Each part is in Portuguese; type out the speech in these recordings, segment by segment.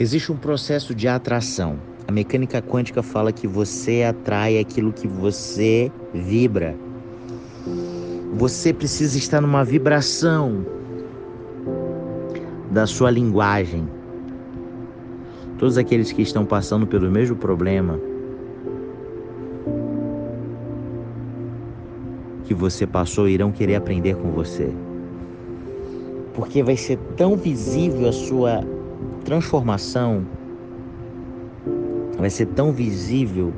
Existe um processo de atração. A mecânica quântica fala que você atrai aquilo que você vibra. Você precisa estar numa vibração da sua linguagem. Todos aqueles que estão passando pelo mesmo problema que você passou irão querer aprender com você. Porque vai ser tão visível a sua transformação, vai ser tão visível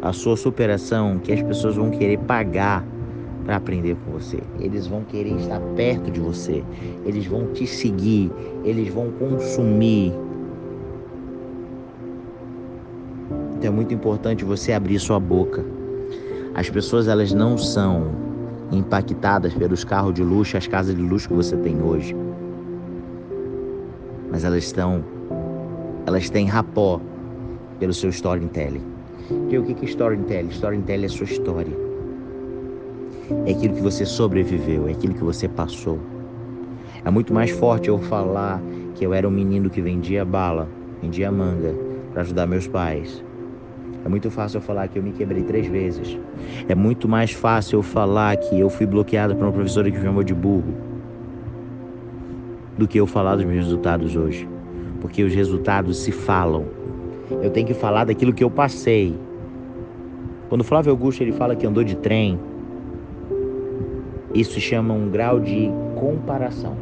a sua superação que as pessoas vão querer pagar para aprender com você. Eles vão querer estar perto de você. Eles vão te seguir, eles vão consumir. Então é muito importante você abrir sua boca. As pessoas elas não são impactadas pelos carros de luxo, as casas de luxo que você tem hoje. Mas elas estão elas têm rapó pelo seu storytelling. E o que é storytelling? Storytelling é sua história. É aquilo que você sobreviveu, é aquilo que você passou. É muito mais forte eu falar que eu era um menino que vendia bala, vendia manga para ajudar meus pais, é muito fácil eu falar que eu me quebrei três vezes. É muito mais fácil eu falar que eu fui bloqueado por uma professora que me chamou de burro do que eu falar dos meus resultados hoje. Porque os resultados se falam. Eu tenho que falar daquilo que eu passei. Quando Flávio Augusto ele fala que andou de trem, isso chama um grau de comparação.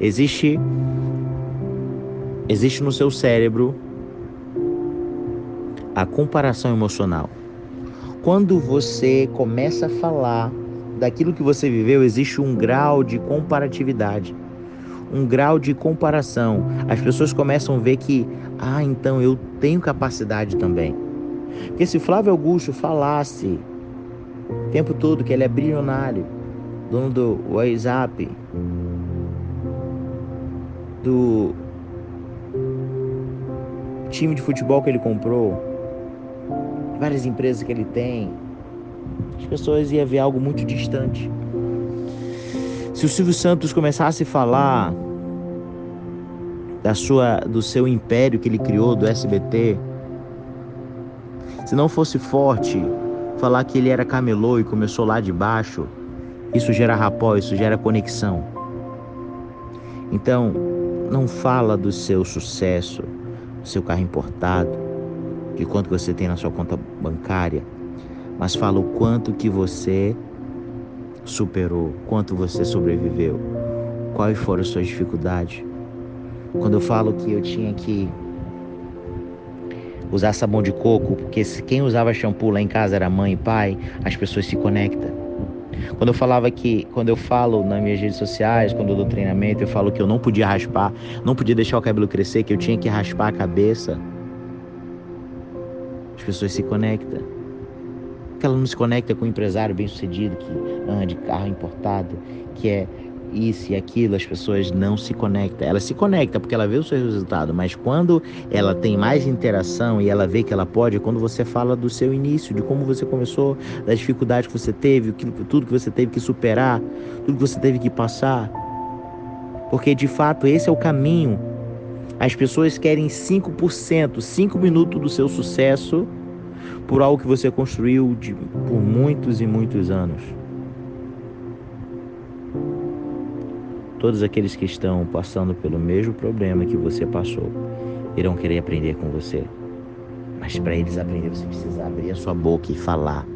Existe existe no seu cérebro a comparação emocional. Quando você começa a falar daquilo que você viveu, existe um grau de comparatividade, um grau de comparação. As pessoas começam a ver que, ah, então eu tenho capacidade também. Porque se Flávio Augusto falasse o tempo todo que ele é bilionário, dono do WhatsApp, do time de futebol que ele comprou, várias empresas que ele tem, as pessoas iam ver algo muito distante. Se o Silvio Santos começasse a falar da sua, do seu império que ele criou, do SBT, se não fosse forte falar que ele era camelô e começou lá de baixo, isso gera rapó, isso gera conexão. Então, não fala do seu sucesso, do seu carro importado, de quanto você tem na sua conta bancária, mas fala o quanto que você superou, quanto você sobreviveu, quais foram as suas dificuldades. Quando eu falo que eu tinha que usar sabão de coco, porque quem usava shampoo lá em casa era mãe e pai, as pessoas se conectam. Quando eu falava que, quando eu falo nas minhas redes sociais, quando eu dou treinamento, eu falo que eu não podia raspar, não podia deixar o cabelo crescer, que eu tinha que raspar a cabeça as pessoas se conectam. Porque ela se conecta com um empresário bem sucedido que anda de carro importado, que é isso e aquilo, as pessoas não se conectam. Ela se conecta porque ela vê o seu resultado, mas quando ela tem mais interação e ela vê que ela pode, é quando você fala do seu início, de como você começou, das dificuldades que você teve, tudo que você teve que superar, tudo que você teve que passar. Porque de fato esse é o caminho as pessoas querem 5%, 5 minutos do seu sucesso por algo que você construiu de, por muitos e muitos anos. Todos aqueles que estão passando pelo mesmo problema que você passou irão querer aprender com você. Mas para eles aprender, você precisa abrir a sua boca e falar.